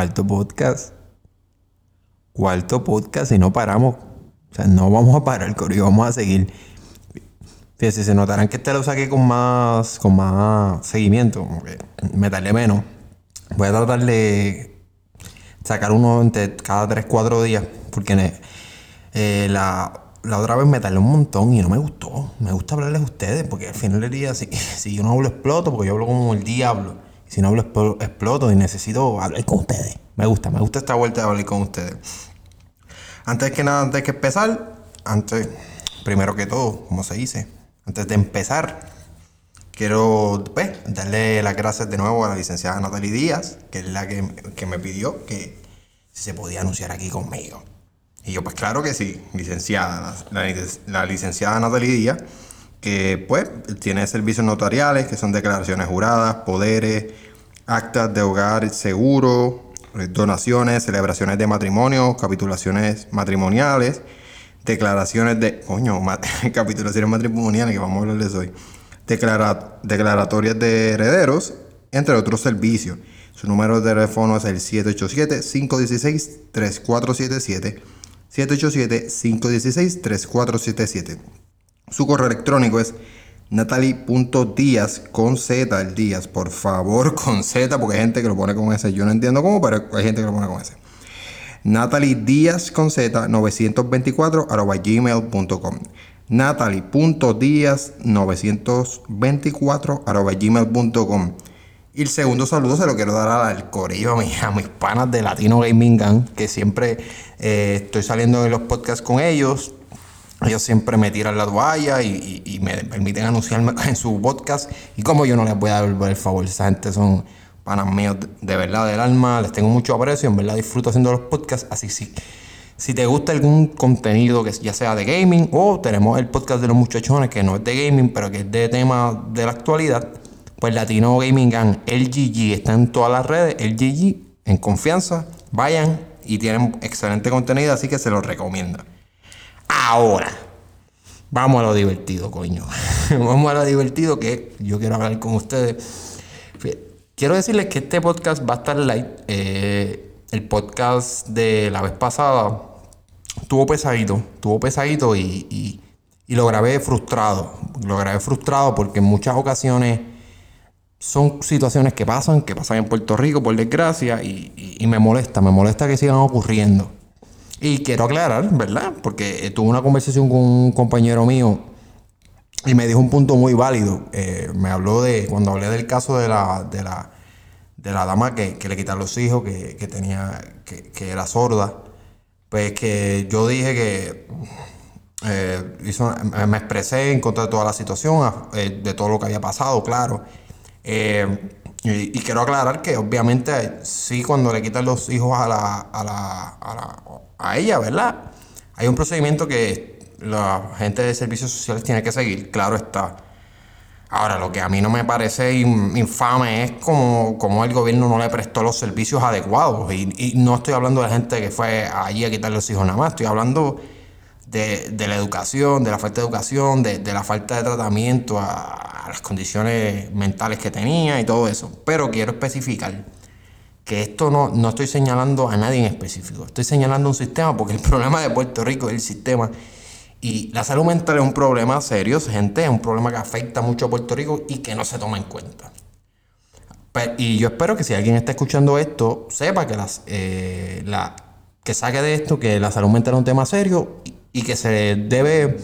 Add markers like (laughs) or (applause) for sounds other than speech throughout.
Cuarto podcast. Cuarto podcast y no paramos. O sea, no vamos a parar, Corillo. Vamos a seguir. Fíjense, se notarán que este lo saqué con más, con más seguimiento. Me tardé menos. Voy a tratar de sacar uno entre cada 3-4 días. Porque eh, la la otra vez me tardé un montón y no me gustó. Me gusta hablarles a ustedes porque al final del día, si, (laughs) si yo no hablo, exploto porque yo hablo como el diablo. Si no hablo, exploto y necesito hablar con ustedes. Me gusta, me gusta esta vuelta de hablar con ustedes. Antes que nada, antes que empezar, antes, primero que todo, como se dice, antes de empezar, quiero pues, darle las gracias de nuevo a la licenciada Natalie Díaz, que es la que, que me pidió que se podía anunciar aquí conmigo. Y yo, pues claro que sí, licenciada, la, licenciada Natalie Díaz, que pues tiene servicios notariales, que son declaraciones juradas, poderes, actas de hogar seguro, eh, donaciones, celebraciones de matrimonio, capitulaciones matrimoniales, declaraciones de, coño, (laughs) capitulaciones matrimoniales, que vamos a hablarles hoy, declaratorias de herederos, entre otros servicios. Su número de teléfono es el 787-516-3477 787-516-3477. Su correo electrónico es natalie.díaz con Z, el Díaz, por favor, (laughs) con Z, porque hay gente que lo pone con S. Yo no entiendo cómo, pero hay gente que lo pone con S. Natalie Díaz con Z 924 gmail.com. Natalie.díaz 924 gmail.com. Y el segundo saludo se lo quiero dar al corillo, a, mis panas de Latino Gaming Gang, que siempre eh, estoy saliendo en los podcasts con ellos. Ellos siempre me tiran la toalla y, me permiten anunciarme (laughs) en su podcast. Y como yo no les voy a dar el favor, esa gente son panas míos de verdad del alma, les tengo mucho aprecio, en verdad disfruto haciendo los podcasts. Así sí, si te gusta algún contenido que ya sea de gaming o tenemos el podcast de los muchachones que no es de gaming, pero que es de tema de la actualidad pues Latino Gaming Gang, LGG, está en todas las redes, LGG, en confianza, vayan y tienen excelente contenido, así que se los recomiendo. Ahora, vamos a lo divertido, coño. (laughs) vamos a lo divertido que yo quiero hablar con ustedes. Quiero decirles que este podcast va a estar light. Eh, el podcast de la vez pasada tuvo pesadito, tuvo pesadito y, y lo grabé frustrado. Lo grabé frustrado porque en muchas ocasiones son situaciones que pasan, que pasan en Puerto Rico, por desgracia, y, me molesta, me molesta que sigan ocurriendo. Y quiero aclarar, ¿verdad? Porque tuve una conversación con un compañero mío y me dijo un punto muy válido. Eh, me habló de, cuando hablé del caso de la, de la, de la dama que, le quitaron los hijos, que, tenía, que, era sorda, pues que yo dije que eh, me expresé en contra de toda la situación, eh, de todo lo que había pasado, claro. Eh, y, quiero aclarar que obviamente sí cuando le quitan los hijos a la, a la, a, la, a ella, ¿verdad? Hay un procedimiento que la gente de servicios sociales tiene que seguir, claro está. Ahora, lo que a mí no me parece infame es como, como el gobierno no le prestó los servicios adecuados. Y, y, no estoy hablando de gente que fue allí a quitar los hijos nada más, estoy hablando de, la educación, de la falta de educación, de, la falta de tratamiento a, las condiciones mentales que tenía y todo eso. Pero quiero especificar que esto no, no estoy señalando a nadie en específico, estoy señalando un sistema porque el (laughs) problema de Puerto Rico es el sistema. Y la salud mental es un problema serio, gente, es un problema que afecta mucho a Puerto Rico y que no se toma en cuenta. Y yo espero que si alguien está escuchando esto, sepa que, las, eh, la, que saque de esto que la salud mental es un tema serio y que se debe,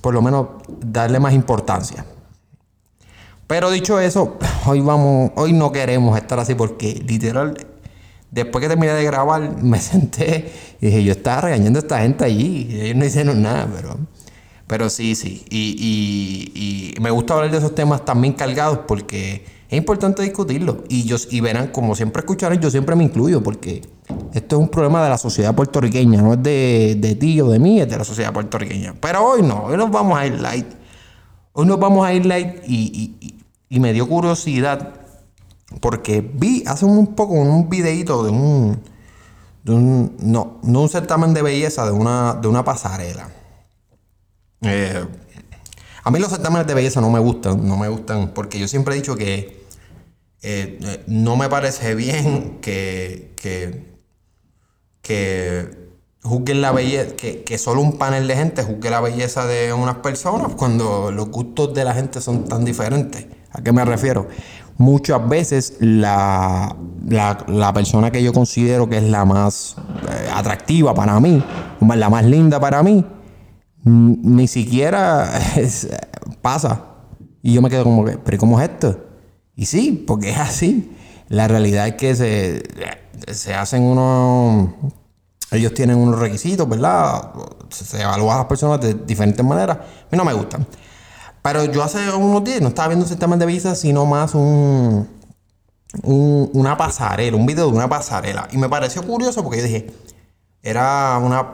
por lo menos, darle más importancia. Pero dicho eso, hoy vamos, hoy no queremos estar así porque literal, después que terminé de grabar, me senté y dije, yo estaba regañando a esta gente allí, y ellos no hicieron nada, pero, pero sí, sí. Y, y me gusta hablar de esos temas también cargados porque es importante discutirlo. Y, yo, y verán, como siempre escucharán, yo siempre me incluyo porque esto es un problema de la sociedad puertorriqueña, no es de, de ti o de mí, es de la sociedad puertorriqueña. Pero hoy no, hoy nos vamos a ir light. Hoy nos vamos a ir light y, me dio curiosidad porque vi hace un poco un videito de un, de un no, no un certamen de belleza, de una, de una pasarela. Eh, A mí los certámenes de belleza no me gustan, no me gustan, porque yo siempre he dicho que eh, eh, no me parece bien que, que, que juzguen la belleza, que, que, solo un panel de gente juzgue la belleza de unas personas cuando los gustos de la gente son tan diferentes. ¿A qué me refiero? Muchas veces la, la, persona que yo considero que es la más eh, atractiva para mí, la más linda para mí, ni siquiera (laughs) pasa. Y yo me quedo como que, ¿pero cómo es esto? Y sí, porque es así. La realidad es que se, se hacen unos. Ellos tienen unos requisitos, ¿verdad? Se evalúan a las personas de diferentes maneras. A mí no me gustan. Pero yo hace unos días no estaba viendo un sistema de visas, sino más un, un, una pasarela, un video de una pasarela. Y me pareció curioso porque yo dije, era una,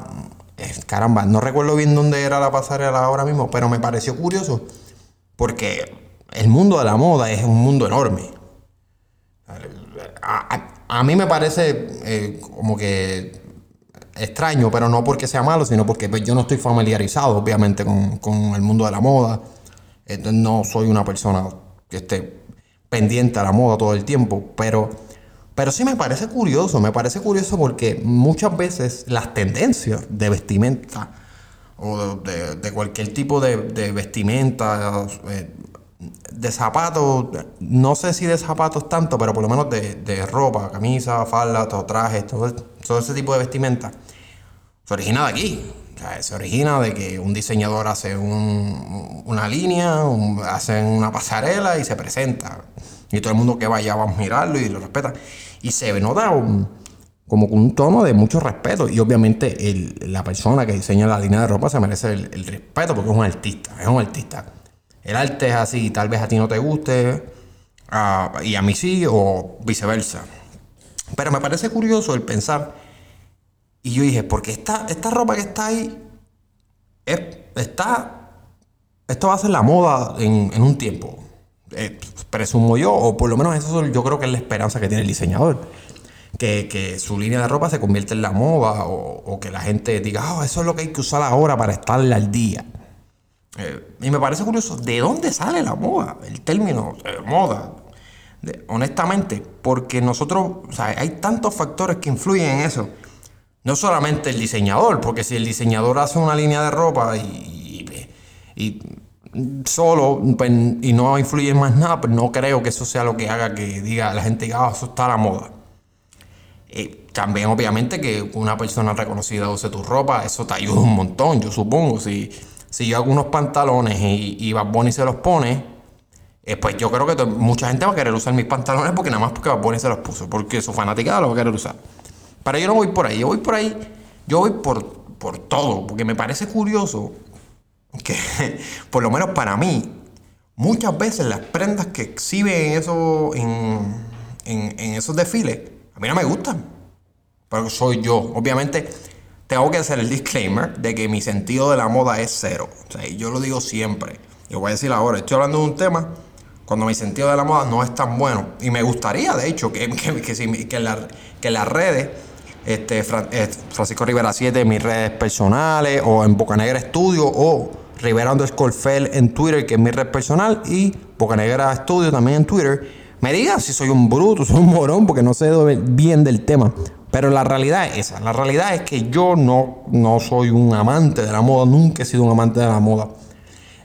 caramba, no recuerdo bien dónde era la pasarela ahora mismo, pero me pareció curioso porque el mundo de la moda es un mundo enorme. A, mí me parece eh, como que extraño, pero no porque sea malo, sino porque pues, yo no estoy familiarizado, obviamente, con, con el mundo de la moda. no soy una persona que esté pendiente a la moda todo el tiempo, pero pero sí me parece curioso, me parece curioso porque muchas veces las tendencias de vestimenta o de, cualquier tipo de, vestimenta, eh, de zapatos, no sé si de zapatos tanto, pero por lo menos de, ropa, camisa, falda, trajes, todo, todo ese tipo de vestimenta, se origina de aquí. se origina de que un diseñador hace una línea, hace una pasarela y se presenta. Y todo el mundo que vaya va a mirarlo y lo respeta. Y se nota un, como un tono de mucho respeto. Y obviamente el, la persona que diseña la línea de ropa se merece el, respeto porque es un artista. Es un artista. El arte es así, tal vez a ti no te guste, y a mí sí, o viceversa. Pero me parece curioso el pensar. Y yo dije, porque esta, esta ropa que está ahí está. Esto va a ser la moda en, un tiempo. Eh, presumo yo, o por lo menos eso yo creo que es la esperanza que tiene el diseñador. Que, su línea de ropa se convierta en la moda o, que la gente diga, oh, eso es lo que hay que usar ahora para estar al día. Eh, y me parece curioso, ¿de dónde sale la moda? El término de moda. honestamente, porque nosotros, o sea, hay tantos factores que influyen en eso. No solamente el diseñador, porque si el diseñador hace una línea de ropa y, solo pues, y no influye en más nada, pues no creo que eso sea lo que haga que diga la gente ah, eso está la moda. Eh, también obviamente que una persona reconocida use tu ropa, eso te ayuda un montón, yo supongo. Si, si yo hago unos pantalones y, y Bad Bunny se los pone, eh, pues yo creo que mucha gente va a querer usar mis pantalones porque nada más porque Bad se los puso, porque su fanática lo va a querer usar. Pero yo no voy por ahí, yo voy por ahí, yo voy por, por todo, porque me parece curioso que, (laughs) por lo menos para mí, muchas veces las prendas que exhiben eso, en, en, esos desfiles, a mí no me gustan. Pero soy yo. Obviamente, tengo que hacer el disclaimer de que mi sentido de la moda es cero. O sea, yo lo digo siempre. Y lo voy a decir ahora, estoy hablando de un tema cuando mi sentido de la moda no es tan bueno. Y me gustaría, de hecho, que, que, que, la, que las redes este, eh, Francisco Rivera 7 en mis redes personales o en Bocanegra Studio o Rivera underscore en Twitter, que es mi red personal, y Bocanegra Studio también en Twitter. Me diga si soy un bruto, soy un morón, porque no sé bien del tema. Pero la realidad es esa. La realidad es que yo no, no soy un amante de la moda, nunca he sido un amante de la moda.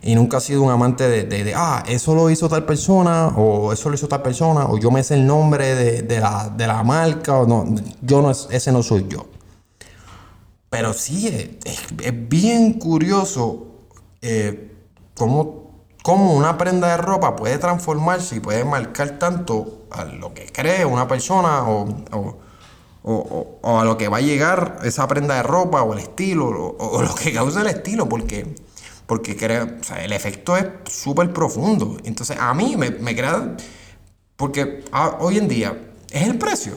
Y nunca he sido un amante de, ah, eso lo hizo tal persona, o eso lo hizo tal persona, o yo me sé el nombre de, la, de la, marca, o no. Yo no, ese no soy yo. Pero sí, es bien curioso eh, cómo, una prenda de ropa puede transformarse y puede marcar tanto a lo que cree una persona o, a lo que va a llegar esa prenda de ropa o el estilo o, lo que causa el estilo, porque, porque el efecto es súper profundo. Entonces a mí me, me crea, porque hoy en día es el precio,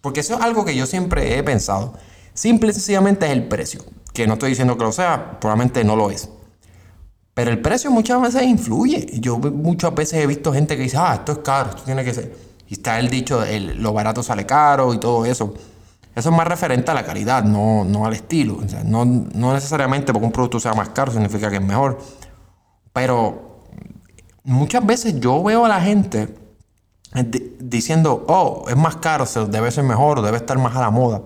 porque eso es algo que yo siempre he pensado. Simple y sencillamente es el precio. Que no estoy diciendo que lo sea, probablemente no lo es. Pero el precio muchas veces influye. Yo muchas veces he visto gente que dice, ah, esto es caro, esto tiene que ser. Y está el dicho, el, lo barato sale caro y todo eso. Eso es más referente a la calidad, no, no al estilo. no, no necesariamente porque un producto sea más caro significa que es mejor. Pero muchas veces yo veo a la gente diciendo, oh, es más caro, debe ser mejor, o debe estar más a la moda.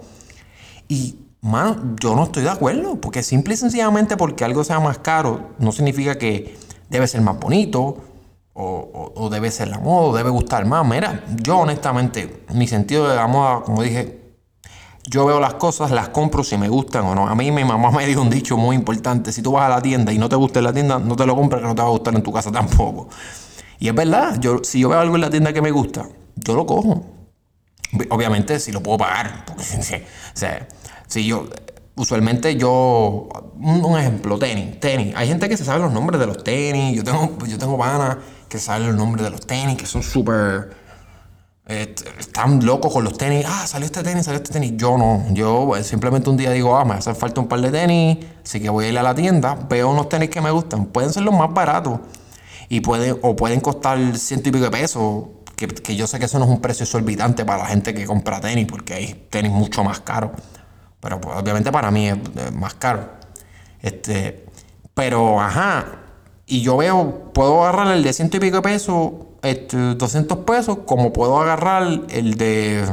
Y, mano, yo no estoy de acuerdo, porque simple y sencillamente porque algo sea más caro, no significa que debe ser más bonito, o, debe ser la moda, o debe gustar más. Mira, yo honestamente, mi sentido de la moda, como dije, yo veo las cosas, las compro si me gustan o no. A mí mi mamá me dio un dicho muy importante, si tú vas a la tienda y no te gusta en la tienda, no te lo compres que no te va a gustar en tu casa tampoco. Y es verdad, yo, si yo veo algo en la tienda que me gusta, yo lo cojo. Obviamente si lo puedo pagar. Porque, (laughs) o sea, si yo, usualmente yo, un, ejemplo, tenis, tenis. Hay gente que se sabe los nombres de los tenis. Yo tengo, yo tengo panas que saben los nombres de los tenis, que son súper... están locos con los tenis. Ah, salió este tenis, salió este tenis. Yo no. Yo pues, simplemente un día digo, ah, me hace falta un par de tenis. Así que voy a ir a la tienda. Veo unos tenis que me gustan. Pueden ser los más baratos y puede, o pueden costar ciento y pico de pesos, que, yo sé que eso no es un precio exorbitante para la gente que compra tenis, porque hay tenis mucho más caros. Pero pues, obviamente para mí es, más caro. Este, pero, ajá, y yo veo, puedo agarrar el de ciento y pico pesos, este, 200 pesos, como puedo agarrar el de,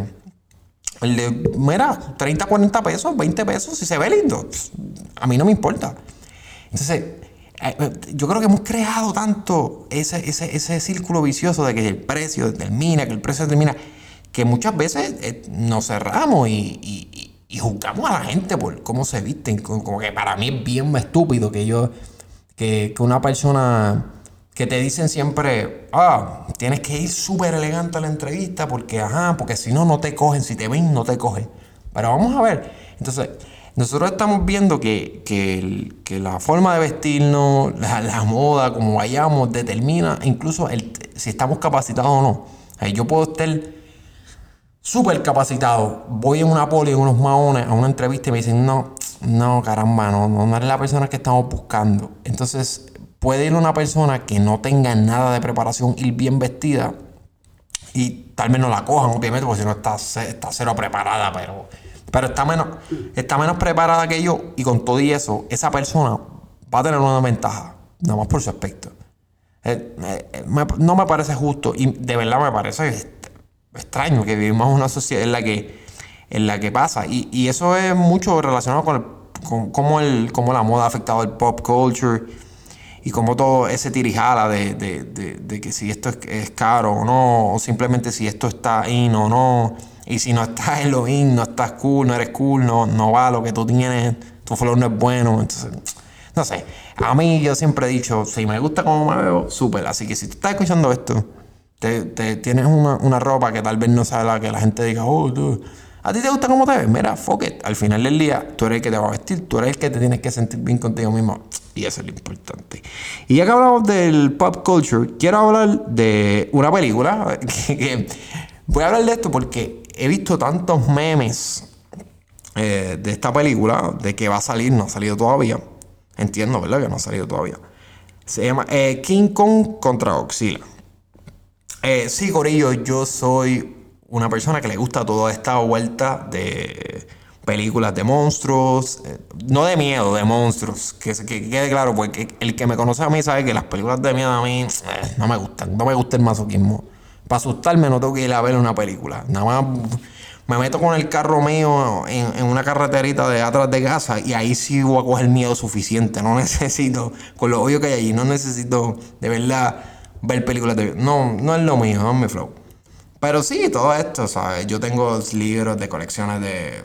el de, mira, 30, 40 pesos, 20 pesos, si se ve lindo, a mí no me importa. Entonces, eh, eh, yo creo que hemos creado tanto ese, ese, círculo vicioso de que el precio determina, que el precio determina, que muchas veces eh, nos cerramos y, juzgamos a la gente por cómo se visten. Como que para mí es bien estúpido que yo, que, una persona que te dicen siempre, ah, tienes que ir súper elegante a la entrevista porque, ajá, porque si no, no te cogen, si te ven, no te cogen. Pero vamos a ver. Entonces, nosotros estamos viendo que, la forma de vestirnos, la, moda, como vayamos, determina incluso el, si estamos capacitados o no. yo puedo estar súper capacitado. Voy en una poli, en unos maones, a una entrevista y me dicen, no, no, caramba, no, no es la persona que estamos buscando. Entonces, puede ir una persona que no tenga nada de preparación, ir bien vestida y tal vez no la cojan, obviamente, porque si no está, está cero preparada, pero pero está menos, está menos preparada que yo y con todo y eso, esa persona va a tener una ventaja, nada más por su aspecto. Eh, eh, no me parece justo y de verdad me parece extraño que vivimos en una sociedad en la que, en la que pasa. Y, eso es mucho relacionado con, cómo, el, cómo la moda ha afectado el pop culture y cómo todo ese tirijala de, de, que si esto es, es, caro o no, o simplemente si esto está in o no. Y si no estás en lo in, no estás cool, no eres cool, no, no va lo que tú tienes, tu flow no es bueno. Entonces, no sé. A mí yo siempre he dicho, si me gusta como me veo, súper. Así que si tú estás escuchando esto, te, tienes una, ropa que tal vez no sea la que la gente diga, oh, tú, ¿a ti te gusta cómo te ves? Mira, fuck it. Al final del día, tú eres el que te va a vestir, tú eres el que te tienes que sentir bien contigo mismo. Y eso es lo importante. Y ya que hablamos del pop culture, quiero hablar de una película (laughs) voy a hablar de esto porque he visto tantos memes eh, de esta película, de que va a salir, no ha salido todavía. Entiendo, ¿verdad? Que no ha salido todavía. Se llama eh, King Kong contra Godzilla. Eh, sí, Corillo, yo soy una persona que le gusta toda esta vuelta de películas de monstruos, eh, no de miedo, de monstruos, que, que, quede claro, porque el que me conoce a mí sabe que las películas de miedo a mí no me gustan, no me gusta el masoquismo. Para asustarme no tengo que ir a ver una película. Nada más me meto con el carro mío en, una carreterita de atrás de casa y ahí sí voy a coger miedo suficiente. No (laughs) necesito, con lo obvio que hay allí, no necesito de verdad ver películas de... No, no es lo mío, no es mi flow. Pero sí, todo esto, ¿sabes? Yo tengo libros de colecciones de...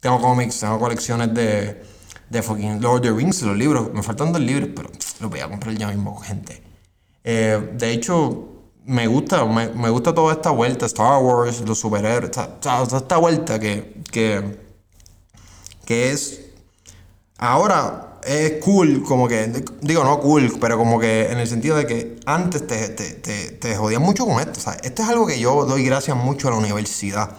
Tengo cómics, tengo colecciones de... De fucking Lord of the Rings, los libros. Me faltan dos libros, pero los voy a comprar ya mismo, gente. Eh, de hecho, me gusta, me, gusta toda esta vuelta, Star Wars, los superhéroes, toda esta vuelta que, que, que es... Ahora es cool, como que, digo no cool, pero como que en el sentido de que antes te, te, te, jodían mucho con esto. O sea, esto es algo que yo doy gracias mucho a la universidad.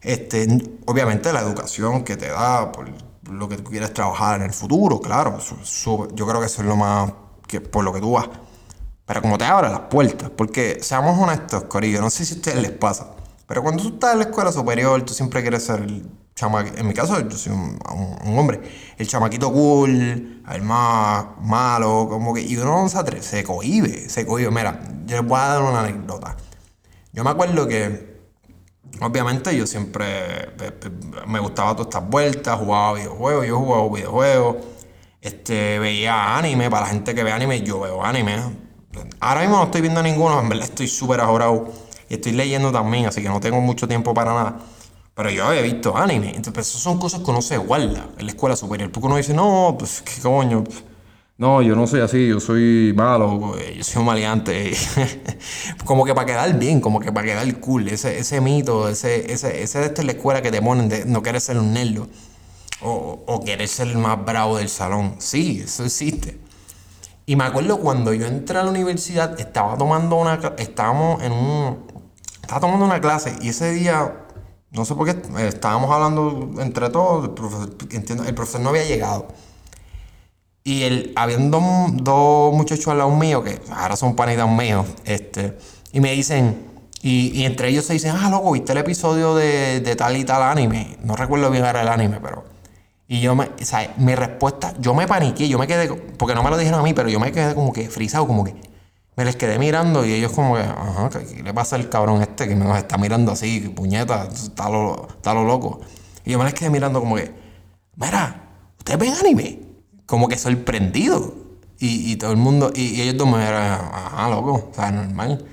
Este, obviamente la educación que te da por lo que tú quieres trabajar en el futuro, claro. yo creo que eso es lo más que por lo que tú vas. Pero como te abre las puertas, porque seamos honestos, Corillo, no sé si a ustedes les pasa, pero cuando tú estás en la escuela superior, tú siempre quieres ser en mi caso, yo soy un, hombre, el chamaquito cool, el más malo, como que, y uno no se atreve, se cohibe, se cohibe. Mira, yo les voy a dar una anécdota. Yo me acuerdo que, obviamente, yo siempre me gustaba todas estas vueltas, jugaba videojuegos, yo jugaba videojuegos, este, veía anime, para la gente que ve anime, yo veo anime. Ahora mismo no estoy viendo ninguno, en verdad estoy súper ajorado y estoy leyendo también, así que no tengo mucho tiempo para nada. Pero yo había visto anime. Entonces, pues, son cosas que uno se guarda en la escuela superior. Porque uno dice, no, pues, ¿qué coño? No, yo no soy así, yo soy malo, yo soy un maleante. (laughs) como que para quedar bien, como que para quedar cool. Ese, ese mito, ese, ese, ese de esta la escuela que te ponen de no querer ser un nerdo. O, o querer ser el más bravo del salón. Sí, eso existe. Y me acuerdo cuando yo entré a la universidad, estaba tomando una. Estábamos en un. Estaba tomando una clase y ese día no sé por qué, eh, estábamos hablando entre todos, el profesor, entiendo, el profesor no había llegado. Y el, habían dos, muchachos al lado mío, que ahora son panitas míos, este, y me dicen, y, entre ellos se dicen, ah, loco, ¿viste el episodio de, de tal y tal anime? No recuerdo bien era el anime, pero... Y yo me, o sea, mi respuesta, yo me paniqué, yo me quedé, porque no me lo dijeron a mí, pero yo me quedé como que frisado, como que me les quedé mirando y ellos como que, ajá, ¿qué, le pasa al cabrón este que nos está mirando así, puñeta, está lo, está lo loco? Y yo me les quedé mirando como que, mira, ¿ustedes ven anime? Como que sorprendido. Y, y todo el mundo, y, ellos dos me dijeron, ajá, loco, o sea, normal.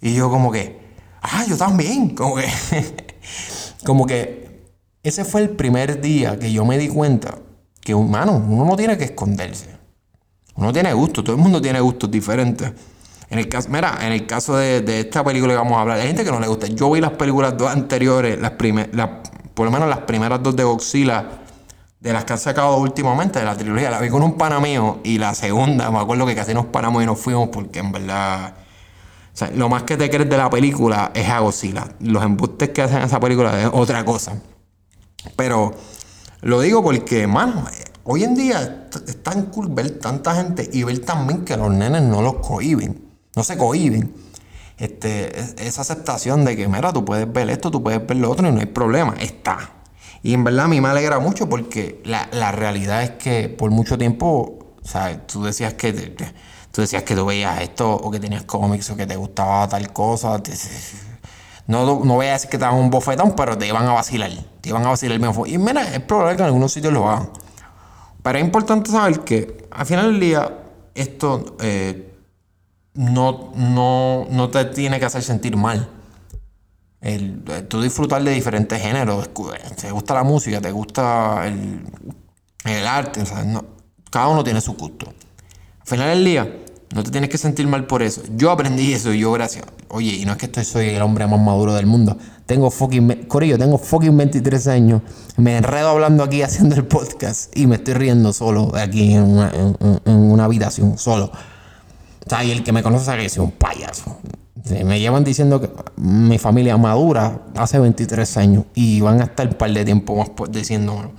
Y yo como que, ah, yo también, como que, (laughs) como que ese fue el primer día que yo me di cuenta que, humano, uno no tiene que esconderse. Uno tiene gusto, todo el mundo tiene gustos diferentes. En el caso, mira, en el caso de, esta película que vamos a hablar, hay gente que no le gusta. Yo vi las películas dos anteriores, las por lo menos las primeras dos de Godzilla, de las que han sacado últimamente, de la trilogía. La vi con un pana mío y la segunda, me acuerdo que casi nos paramos y nos fuimos porque en verdad. O sea, lo más que te crees de la película es a Godzilla. Los embustes que hacen esa película es otra cosa. Pero lo digo porque, mano, hoy en día es tan cool ver tanta gente y ver también que los nenes no los cohiben no se cohiben. Este, esa aceptación de que, mira, tú puedes ver esto, tú puedes ver lo otro y no hay problema, está. Y en verdad a mí me alegra mucho porque la, realidad es que por mucho tiempo, sea, tú decías que tú decías que tú veías esto o que tenías cómics o que te gustaba tal cosa. no, no voy a decir que te daban un bofetón, pero te iban a vacilar. Te iban a vacilar Y mira, es probable que en algunos sitios lo hagan. Pero es importante saber que al final del día, esto eh, no, no, no te tiene que hacer sentir mal. El, tú disfrutar de diferentes géneros, te gusta la música, te gusta el, el arte, cada uno tiene su gusto. Al final del día, no te tienes que sentir mal por eso. Yo aprendí eso y yo, gracias. Oye, y no es que estoy, soy el hombre más maduro del mundo. Tengo fucking. Corillo, tengo fucking 23 años. Me enredo hablando aquí (laughs) haciendo el podcast y me estoy riendo solo aquí en una, en una habitación, solo. O sea, y el que me conoce sabe que soy un payaso. Me llevan diciendo que mi familia madura hace 23 años y van a estar un par de tiempo más diciendo.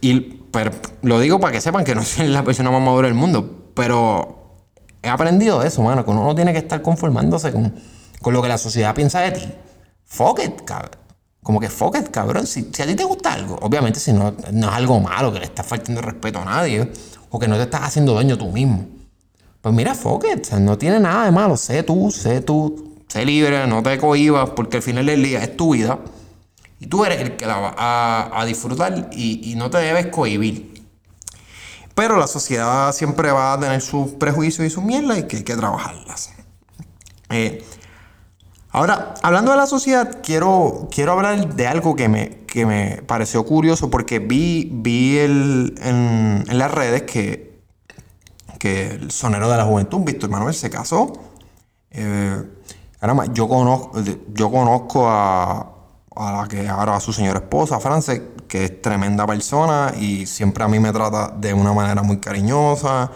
Y pero, lo digo para que sepan que no soy la persona más madura del mundo, pero he aprendido eso, mano, que uno no tiene que estar conformándose con, con lo que la sociedad piensa de ti. Fuck cabrón. Como que fuck cabrón. Si, si, a ti te gusta algo, obviamente si no, no es algo malo, que le estás faltando respeto a nadie, o que no te estás haciendo daño tú mismo. Pues mira, fuck no tiene nada de malo. Sé tú, sé tú, sé libre, no te cohibas, porque al final del día es tu vida. Y tú eres el que la va a, disfrutar y, no te debes cohibir. Pero la sociedad siempre va a tener sus prejuicios y sus mierdas y que hay que trabajarlas. Eh, ahora, hablando de la sociedad, quiero, quiero hablar de algo que me, que me pareció curioso porque vi, vi el, en las redes que que el sonero de la juventud, Víctor Manuel, se casó. Eh, yo conozco, yo conozco a, la que ahora a su señora esposa, France, que es tremenda persona y siempre a mí me trata de una manera muy cariñosa.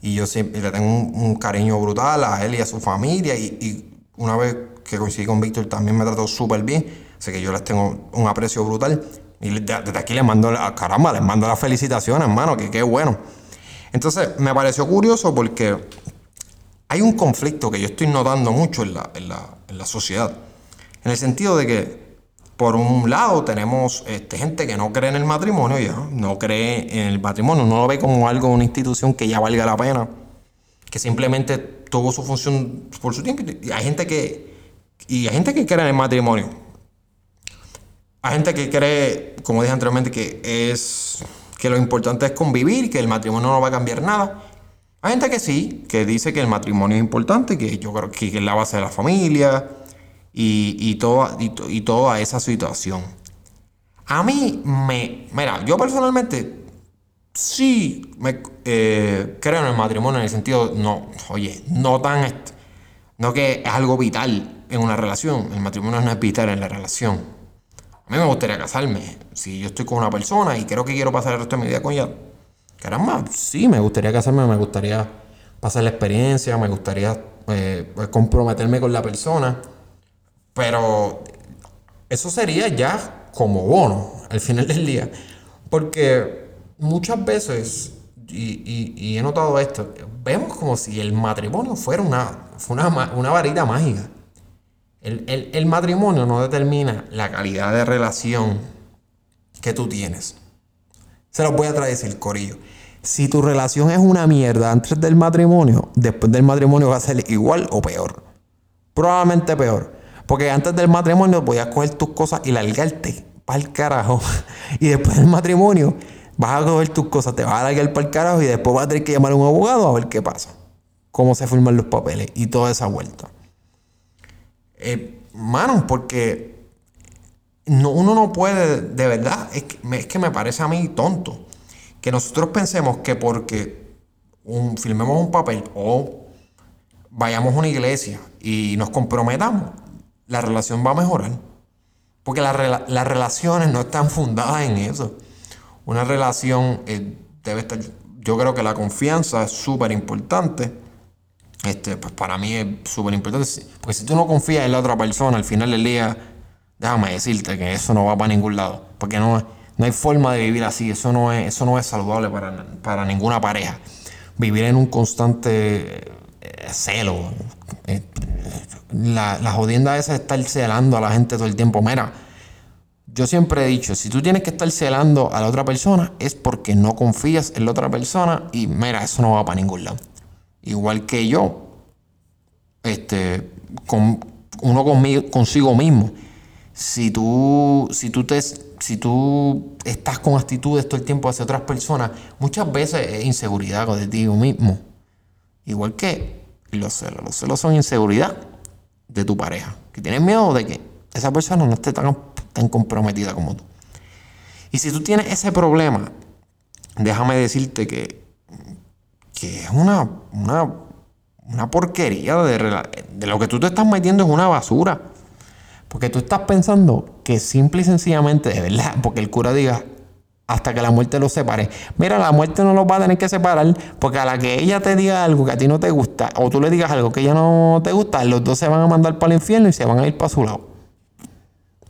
Y yo siempre le tengo un, cariño brutal a él y a su familia. Y, una vez que coincidí con Víctor también me trató súper bien. Así que yo les tengo un aprecio brutal. Y desde aquí les mando, caramba, les mando las felicitaciones, hermano, que qué bueno. Entonces, me pareció curioso porque hay un conflicto que yo estoy notando mucho en la, sociedad. En el sentido de que por un lado tenemos este, gente que no cree en el matrimonio ya, no cree en el matrimonio, no lo ve como algo, una institución que ya valga la pena, que simplemente tuvo su función por su tiempo. Y hay gente que, y hay gente que cree en el matrimonio. Hay gente que cree, como dije anteriormente, que es que lo importante es convivir, que el matrimonio no va a cambiar nada. Hay gente que sí, que dice que el matrimonio es importante, que yo creo que es la base de la familia y, y, toda, y, toda esa situación. A mí me... Mira, yo personalmente sí me, eh, creo en el matrimonio en el sentido, no, oye, no tan... No que es algo vital en una relación. El matrimonio no es vital en la relación. A mí me gustaría casarme. Si yo estoy con una persona y creo que quiero pasar el resto de mi vida con ella, caramba, sí, me gustaría casarme, me gustaría pasar la experiencia, me gustaría eh, comprometerme con la persona. Pero eso sería ya como bono al final del día. Porque muchas veces, y, he notado esto, vemos como si el matrimonio fuera una, una, varita mágica. El, matrimonio no determina la calidad de relación que tú tienes. Se los voy a traducir, Corillo. Si tu relación es una mierda antes del matrimonio, después del matrimonio va a ser igual o peor. Probablemente peor. Porque antes del matrimonio voy a coger tus cosas y largarte para el carajo. (laughs) Y después del matrimonio vas a coger tus cosas, te vas a largar para el carajo y después vas a tener que llamar a un abogado a ver qué pasa. Cómo se firman los papeles y toda esa vuelta. Eh, porque no, uno no puede, de verdad, es que, es que me parece a mí tonto que nosotros pensemos que porque un, firmemos un papel o vayamos a una iglesia y nos comprometamos, la relación va a mejorar. Porque las relaciones no están fundadas en eso. Una relación eh, debe estar. Yo creo que la confianza es súper importante. Este, pues para mí es súper importante. Porque si tú no confías en la otra persona, al final del día, déjame decirte que eso no va para ningún lado. Porque no, no hay forma de vivir así. Eso no es, eso no es saludable para, para ninguna pareja. Vivir en un constante eh, celo, eh, la, la jodienda esa de estar celando a la gente todo el tiempo. Mira, yo siempre he dicho, si tú tienes que estar celando a la otra persona, es porque no confías en la otra persona y mira, eso no va para ningún lado. Igual que yo, este, con, uno conmigo, consigo mismo. Si tú, si tú te, si tú estás con actitudes todo el tiempo hacia otras personas, muchas veces es inseguridad ti mismo. Igual que los celos. Los celos son inseguridad de tu pareja. Que tienes miedo de que esa persona no esté tan, tan comprometida como tú. Y si tú tienes ese problema, déjame decirte que, que es una, una, una porquería de, de lo que tú te estás metiendo es una basura. Porque tú estás pensando que simple y sencillamente, de verdad, porque el cura diga, hasta que la muerte los separe. Mira, la muerte no los va a tener que separar porque a la que ella te diga algo que a ti no te gusta o tú le digas algo que ella no te gusta, los dos se van a mandar para el infierno y se van a ir para su lado.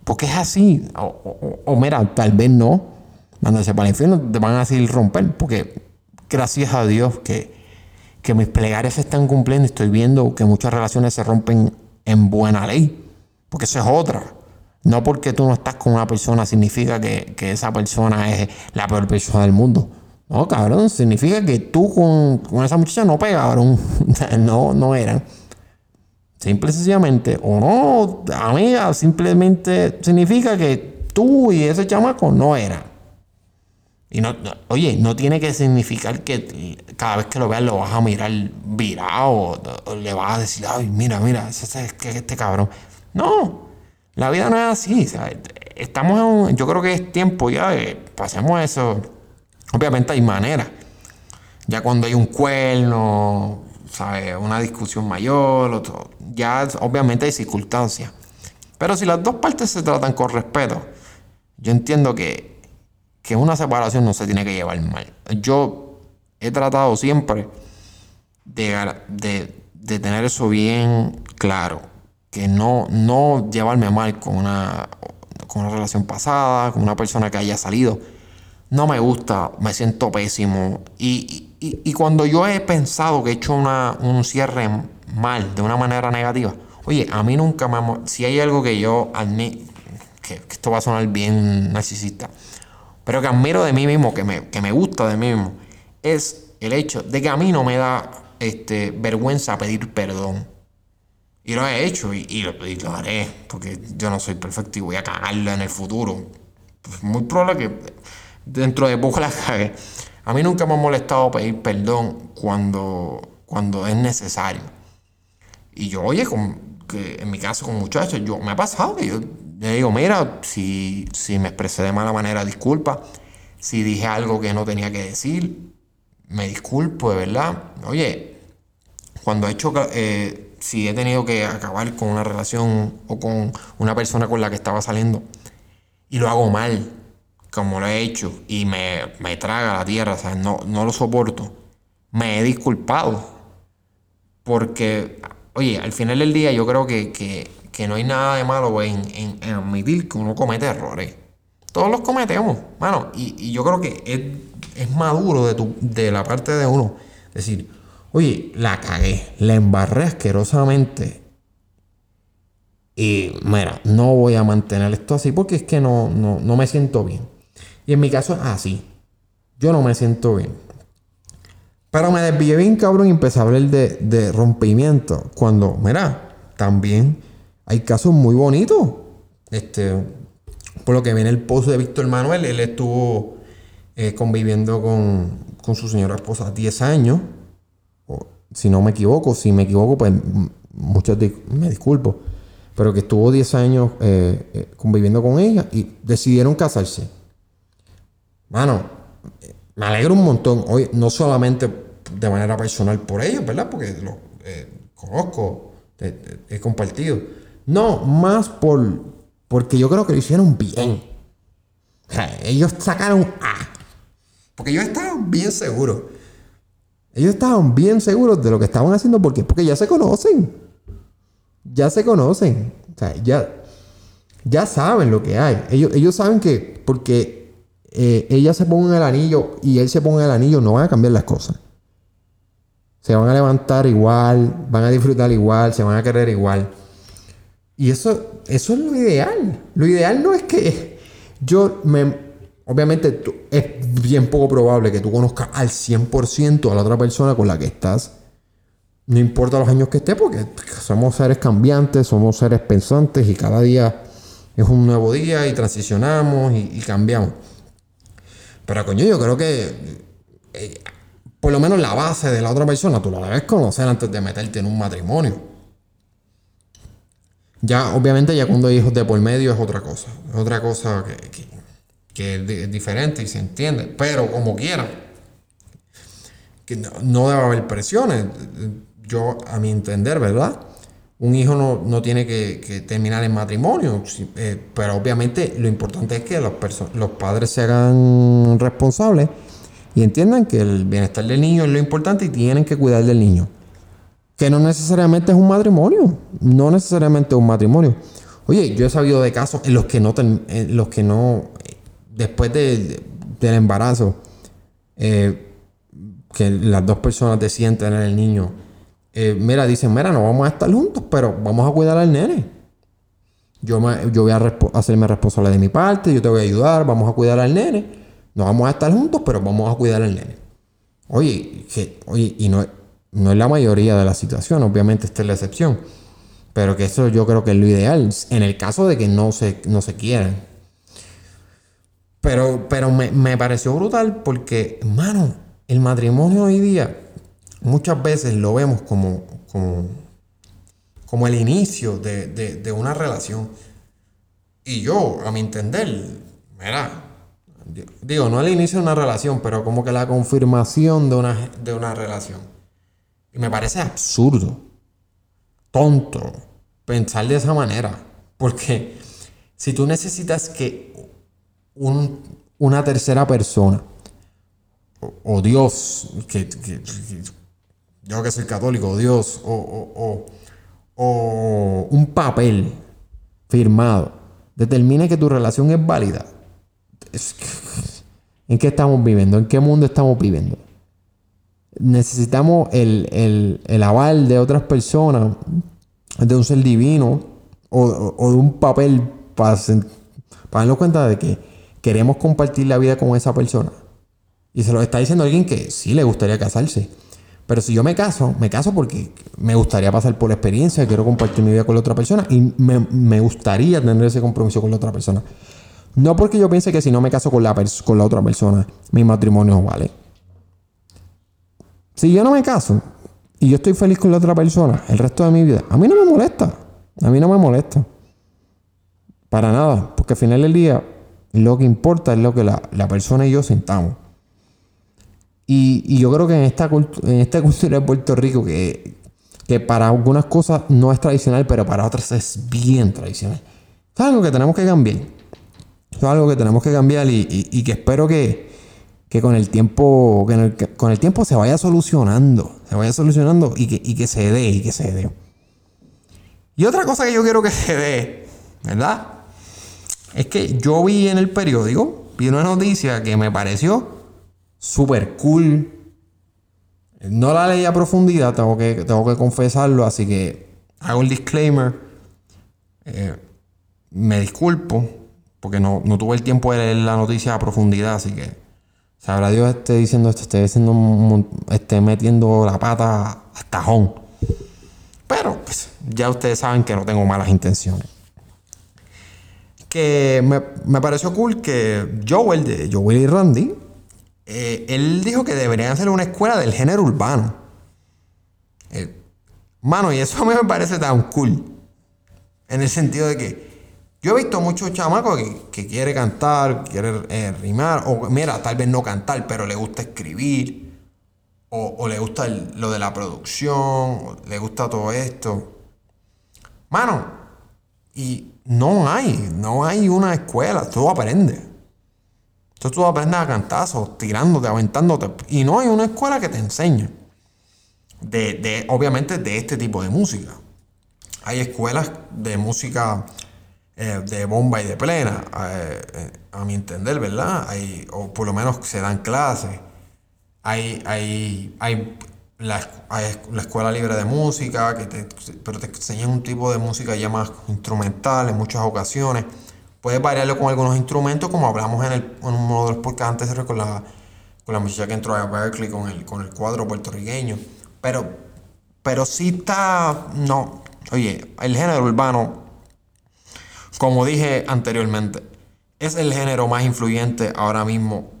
Porque es así. O, mira, tal vez no. Mandarse para el infierno te van a seguir romper porque gracias a Dios que, que mis plegarias se están cumpliendo estoy viendo que muchas relaciones se rompen en buena ley. Porque eso es otra. No porque tú no estás con una persona significa que, esa persona es la peor persona del mundo. No, cabrón, significa que tú con, esa muchacha no pegaron. (laughs) no, no eran. Simple y sencillamente, o no, amiga, simplemente significa que tú y ese chamaco no eran. Y no, oye, no tiene que significar que cada vez que lo veas lo vas a mirar virado o, le vas a decir, ay, mira, mira, ese, es este cabrón. No, la vida no es así. Estamos yo creo que es tiempo ya de pasemos eso. Obviamente hay maneras. Ya cuando hay un cuerno, ¿sabes? una discusión mayor, ya obviamente hay circunstancias. Pero si las dos partes se tratan con respeto, yo entiendo que, que una separación no se tiene que llevar mal. Yo he tratado siempre de, de tener eso bien claro que no, no llevarme mal con una, con una relación pasada, con una persona que haya salido. No me gusta, me siento pésimo. Y, cuando yo he pensado que he hecho una, un cierre mal, de una manera negativa, oye, a mí nunca me... Si hay algo que yo admito, que, esto va a sonar bien narcisista, pero que admiro de mí mismo, que me, que me gusta de mí mismo, es el hecho de que a mí no me da este, vergüenza pedir perdón. Y lo he hecho y, lo, haré, porque yo no soy perfecto y voy a cagarla en el futuro. Pues muy probable que dentro de poco (laughs) la cague. A mí nunca me ha molestado pedir perdón cuando, cuando es necesario. Y yo, oye, que en mi caso con muchachos, yo me ha pasado que yo le digo, mira, si, si me expresé de mala manera, disculpa. Si dije algo que no tenía que decir, me disculpo, de verdad. Oye, cuando he hecho, eh, si he tenido que acabar con una relación o con una persona con la que estaba saliendo y lo hago mal, como lo he hecho, y me, traga la tierra, o sea, no, no lo soporto, me he disculpado. Porque, oye, al final del día yo creo que, no hay nada de malo en, en, admitir que uno comete errores. Todos los cometemos, mano. Y, y yo creo que es es maduro de, tu, de la parte de uno. Decir, oye, la cagué, la embarré asquerosamente. Y mira, no voy a mantener esto así porque es que no, no, me siento bien. Y en mi caso así. Yo no me siento bien. Pero me desvié bien, cabrón, y empecé a hablar de, rompimiento. Cuando, mira, también hay casos muy bonitos. Este, por lo que viene el pozo de Víctor Manuel, él estuvo eh, conviviendo con, su señora esposa 10 años. Si no me equivoco, si me equivoco, pues muchos me disculpo. Pero que estuvo 10 años eh, eh, conviviendo con ella y decidieron casarse. Bueno, me alegro un montón. Hoy, no solamente de manera personal por ellos, ¿verdad? Porque lo conozco, he compartido. No, más por porque yo creo que lo hicieron bien. ellos sacaron A. Porque ellos estaban bien seguros. Ellos estaban bien seguros de lo que estaban haciendo. ¿Por qué? Porque ya se conocen. Ya se conocen. O sea, ya, ya saben lo que hay. Ellos, ellos saben que porque eh, ella se ponga el anillo y él se ponga el anillo, no van a cambiar las cosas. Se van a levantar igual, van a disfrutar igual, se van a querer igual. Y eso, eso es lo ideal. Lo ideal no es que yo me, obviamente es bien poco probable que tú conozcas al 100% a la otra persona con la que estás. No importa los años que esté, porque somos seres cambiantes, somos seres pensantes y cada día es un nuevo día y transicionamos y, cambiamos. Pero coño, yo creo que eh, por lo menos la base de la otra persona tú la debes conocer antes de meterte en un matrimonio. Ya, obviamente, ya cuando hay hijos de por medio es otra cosa. Es otra cosa que que es, diferente y se entiende, pero como quiera, que no, debe haber presiones. Yo, a mi entender, ¿verdad? Un hijo no, tiene que, terminar en matrimonio, eh, pero obviamente lo importante es que los, los padres se hagan responsables y entiendan que el bienestar del niño es lo importante y tienen que cuidar del niño. Que no necesariamente es un matrimonio, no necesariamente es un matrimonio. Oye, yo he sabido de casos en los que no, en los que no después del embarazo, eh, que las dos personas deciden tener el niño, eh, mira, dicen, mira, no vamos a estar juntos, pero vamos a cuidar al nene. Yo, yo voy a hacerme responsable de mi parte, yo te voy a ayudar, vamos a cuidar al nene. No vamos a estar juntos, pero vamos a cuidar al nene. Oye, oye y no, no es la mayoría de la situación, obviamente esta es la excepción. Pero que eso yo creo que es lo ideal. En el caso de que no se, no se quieran. Pero, pero me, pareció brutal porque, hermano, el matrimonio hoy día muchas veces lo vemos como, como, el inicio de, una relación. Y yo, a mi entender, mira, digo, no el inicio de una relación, pero como que la confirmación de una, de una relación. Y me parece absurdo, tonto, pensar de esa manera. Porque si tú necesitas que una tercera persona, o, Dios, que, yo que soy católico, Dios, o, o, un papel firmado, determine que tu relación es válida. ¿En qué estamos viviendo? ¿En qué mundo estamos viviendo? Necesitamos el, aval de otras personas, de un ser divino o, o de un papel para para darnos cuenta de que queremos compartir la vida con esa persona. Y se lo está diciendo alguien que sí le gustaría casarse. Pero si yo me caso, me caso porque me gustaría pasar por la experiencia, quiero compartir mi vida con la otra persona y me, gustaría tener ese compromiso con la otra persona. No porque yo piense que si no me caso con la, con la otra persona, mi matrimonio vale. Si yo no me caso y yo estoy feliz con la otra persona el resto de mi vida, a mí no me molesta. A mí no me molesta. Para nada. Porque al final del día, lo que importa es lo que la, la persona y yo sintamos. Y, yo creo que en esta, en esta (laughs) cultura de Puerto Rico, que, que para algunas cosas no es tradicional, pero para otras es bien tradicional. Es algo que tenemos que cambiar. Es algo que tenemos que cambiar y, que espero que, con el tiempo que, con el tiempo se vaya solucionando. Se vaya solucionando y que, y que se dé, y que se dé. Y otra cosa que yo quiero que se dé, ¿verdad? Es que yo vi en el periódico, vi una noticia que me pareció super cool. No la leí a profundidad, tengo que, tengo que confesarlo, así que hago el disclaimer. Eh, me disculpo, porque no, tuve el tiempo de leer la noticia a profundidad, así que sabrá Dios esté diciendo esto, esté, esté metiendo la pata hasta tajón. Pero pues, ya ustedes saben que no tengo malas intenciones. Que me, me pareció cool que Joel de Joel y Randy eh, él dijo que deberían hacer una escuela del género urbano. Eh, mano, y eso a mí me parece tan cool. En el sentido de que yo he visto muchos chamacos que, que quiere cantar, quiere eh, rimar, o mira, tal vez no cantar, pero le gusta escribir, o, le gusta lo de la producción, le gusta todo esto. Mano, y no hay, no hay una escuela, tú aprendes. Entonces tú aprendes a cantazos, tirándote, aventándote. Y no hay una escuela que te enseñe. De, obviamente de este tipo de música. Hay escuelas de música eh, de bomba y de plena, eh, eh, a mi entender, ¿verdad? Hay, o por lo menos se dan clases. Hay, hay, hay, la, la escuela libre de música, que te, pero te enseñan un tipo de música ya más instrumental en muchas ocasiones. Puedes variarlo con algunos instrumentos, como hablamos en, el, en uno de los podcasts antes con la, con la muchacha que entró a Berkeley con el, con el cuadro puertorriqueño. Pero, pero sí está. No. Oye, el género urbano, como dije anteriormente, es el género más influyente ahora mismo.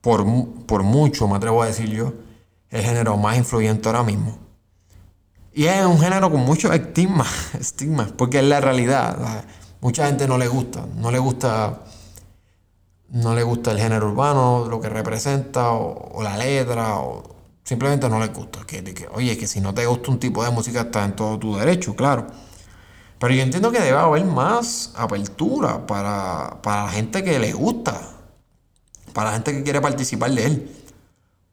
Por, por mucho, me atrevo a decir yo. El género más influyente ahora mismo. Y es un género con mucho estigma, (laughs) estigma porque es la realidad. Mucha gente no le gusta, no le gusta, no le gusta el género urbano, lo que representa, o, la letra, o simplemente no le gusta. Que, que, oye, que si no te gusta un tipo de música está en todo tu derecho, claro. Pero yo entiendo que debe haber más apertura para, para la gente que le gusta, para la gente que quiere participar de él.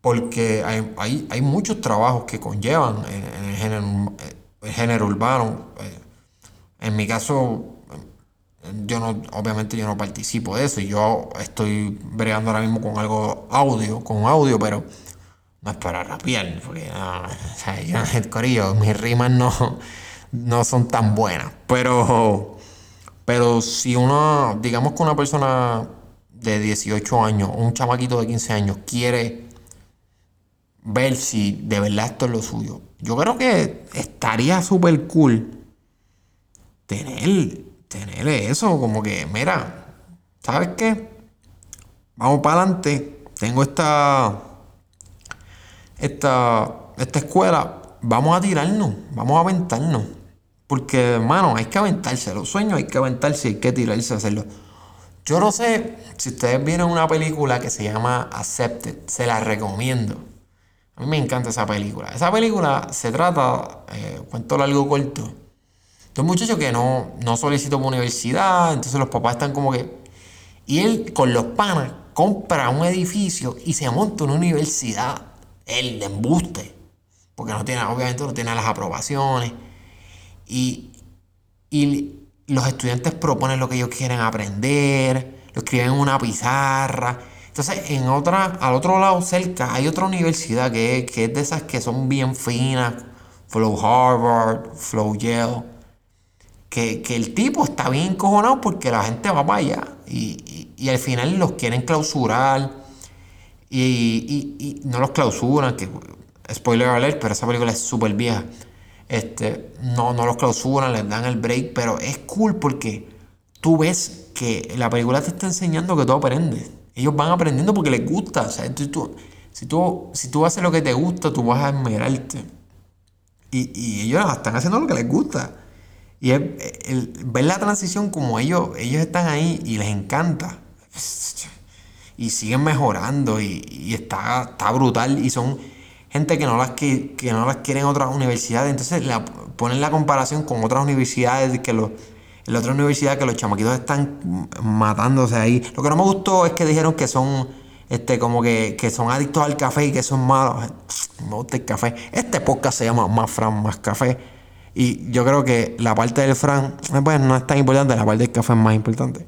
Porque hay, hay, muchos trabajos que conllevan en, el, género, género urbano. Eh, en mi caso, yo no, obviamente yo no participo de eso. Yo estoy bregando ahora mismo con algo audio, con audio, pero no es para rapear, porque o sea, (laughs) yo, el corillo, mis rimas no, no son tan buenas. Pero, pero si uno, digamos que una persona de 18 años, un chamaquito de 15 años, quiere ver si de verdad esto es lo suyo, yo creo que estaría súper cool tener tener eso, como que, mira, ¿sabes qué? Vamos para adelante. Tengo esta, esta, esta escuela. Vamos a tirarnos, vamos a aventarnos. Porque, hermano, hay que aventarse. Los sueños hay que aventarse, hay que tirarse a hacerlo. Yo no sé si ustedes vieron una película que se llama Accepted. Se la recomiendo. A mí me encanta esa película. Esa película se trata, eh, cuento largo corto, un muchacho que no, no solicitó una universidad, entonces los papás están como que... Y él con los panas compra un edificio y se monta una universidad. Él de embuste. Porque no tiene, obviamente no tiene las aprobaciones. Y, y los estudiantes proponen lo que ellos quieren aprender, lo escriben en una pizarra. Entonces, en otra, al otro lado, cerca, hay otra universidad que, que es de esas que son bien finas. Flow Harvard, Flow Yale que, el tipo está bien encojonado porque la gente va para allá y, al final los quieren clausurar y, no los clausuran, que spoiler alert, pero esa película es súper vieja. Este, no, no los clausuran, les dan el break, pero es cool porque tú ves que la película te está enseñando que tú aprendes. Ellos van aprendiendo porque les gusta. O sea, tú, si, tú, si tú haces lo que te gusta, tú vas a esmerarte. Y, y ellos están haciendo lo que les gusta. Y el, ver la transición como ellos, ellos están ahí y les encanta. Y siguen mejorando y, está, está, brutal. Y son gente que no las, que, que no las quieren otras universidades. Entonces la, ponen la comparación con otras universidades que los en la otra universidad que los chamaquitos están matándose ahí. Lo que no me gustó es que dijeron que son este como que, son adictos al café y que son malos. Me gusta el café. Este podcast se llama Más Fran, Más Café. Y yo creo que la parte del Fran, pues no es tan importante, la parte del café es más importante.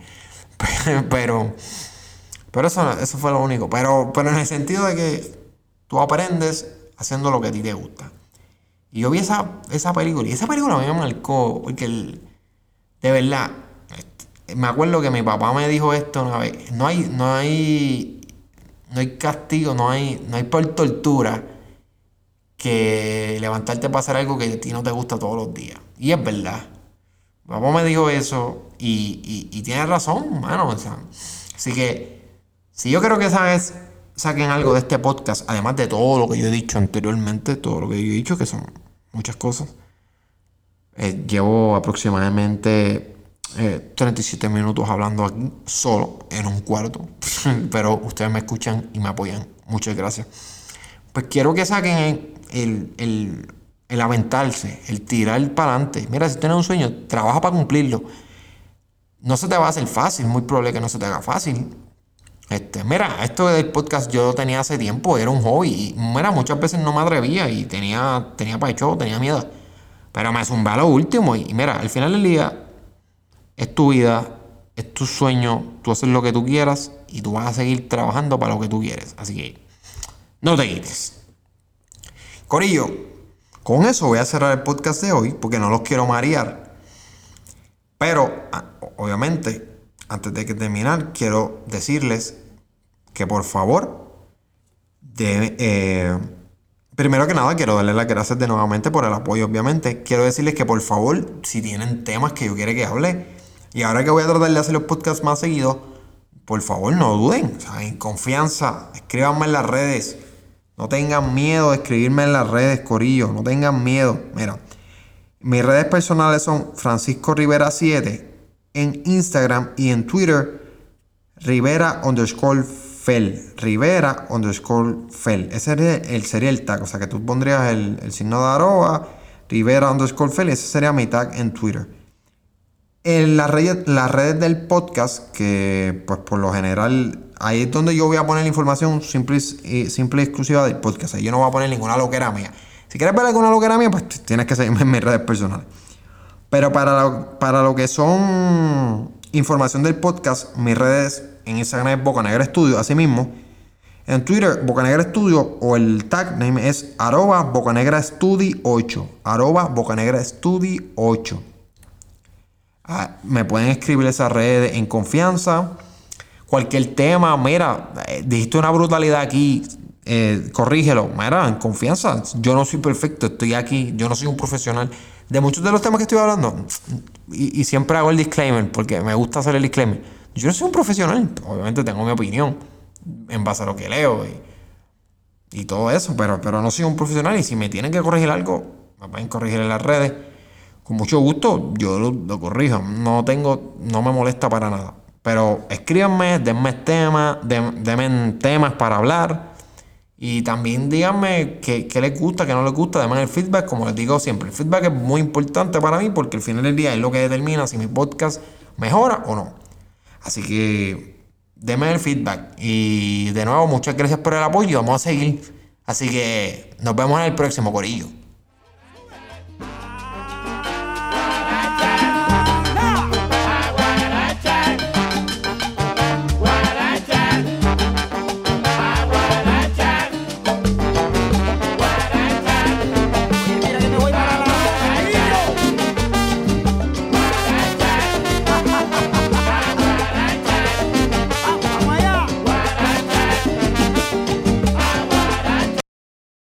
(laughs) Pero, pero eso, eso fue lo único. Pero, pero en el sentido de que tú aprendes haciendo lo que a ti te gusta. Y yo vi esa, esa película, y esa película me marcó, porque el, de verdad, me acuerdo que mi papá me dijo esto una vez, no hay, no hay, no hay castigo, no hay, no hay por tortura que levantarte para hacer algo que a ti no te gusta todos los días. Y es verdad. Mi papá me dijo eso y, y, tiene razón, mano. así que, si yo creo que esa saquen algo de este podcast, además de todo lo que yo he dicho anteriormente, todo lo que yo he dicho, que son muchas cosas eh, llevo aproximadamente 37 eh, minutos hablando aquí, solo, en un cuarto. (laughs) Pero ustedes me escuchan y me apoyan. Muchas gracias. Pues quiero que saquen el, el, el aventarse, el tirar para adelante. Mira, si tienes un sueño, trabaja para cumplirlo. No se te va a hacer fácil, muy probable que no se te haga fácil. Este, mira, esto del podcast yo lo tenía hace tiempo, era un hobby. Y mira, muchas veces no me atrevía y tenía, tenía pacho, tenía miedo. Pero me zumbé a lo último. Y mira, al final del día, es tu vida, es tu sueño, tú haces lo que tú quieras y tú vas a seguir trabajando para lo que tú quieres. Así que no te quites. Corillo, con eso voy a cerrar el podcast de hoy porque no los quiero marear. Pero, obviamente, antes de que terminar, quiero decirles que por favor, de, eh, Primero que nada, quiero darles las gracias de nuevamente por el apoyo, obviamente. Quiero decirles que por favor, si tienen temas que yo quiera que hable, y ahora que voy a tratar de hacer los podcasts más seguidos, por favor no duden, en confianza, escríbanme en las redes. No tengan miedo de escribirme en las redes, Corillo, no tengan miedo. Mira, mis redes personales son Francisco Rivera 7 en Instagram y en Twitter, Rivera underscore Fel, Rivera underscore Fel. Ese sería el, sería el tag, o sea que tú pondrías el, signo de arroba, Rivera underscore Fel, ese sería mi tag en Twitter. En las redes, las redes del podcast, que pues por lo general ahí es donde yo voy a poner la información simple, y, simple exclusiva del podcast. Ahí yo no voy a poner ninguna loquera mía. Si quieres ver alguna loquera mía, pues tienes que seguirme en mis redes personales. Pero para para lo que son información del podcast, mis redes en Instagram es Bocanegra Studio, así mismo. En Twitter, Bocanegra Studio o el tag name es arroba Bocanegra Studio 8. Arroba Bocanegra Studio 8. Ah, me pueden escribir esa red en confianza. Cualquier tema, mira, eh, dijiste una brutalidad aquí, eh, corrígelo. Mira, en confianza. Yo no soy perfecto, estoy aquí, yo no soy un profesional. De muchos de los temas que estoy hablando, y, y siempre hago el disclaimer, porque me gusta hacer el disclaimer yo no soy un profesional, obviamente tengo mi opinión en base a lo que leo y, todo eso, pero, pero no soy un profesional y si me tienen que corregir algo, me pueden corregir en las redes. Con mucho gusto yo lo, corrijo, no tengo, no me molesta para nada. Pero escríbanme, denme temas, denme temas para hablar. Y también díganme qué, les gusta, qué no les gusta, denme el feedback, como les digo siempre. El feedback es muy importante para mí porque al final del día es lo que determina si mi podcast mejora o no. Así que denme el feedback. Y de nuevo, muchas gracias por el apoyo. Vamos a seguir. Así que nos vemos en el próximo, Corillo.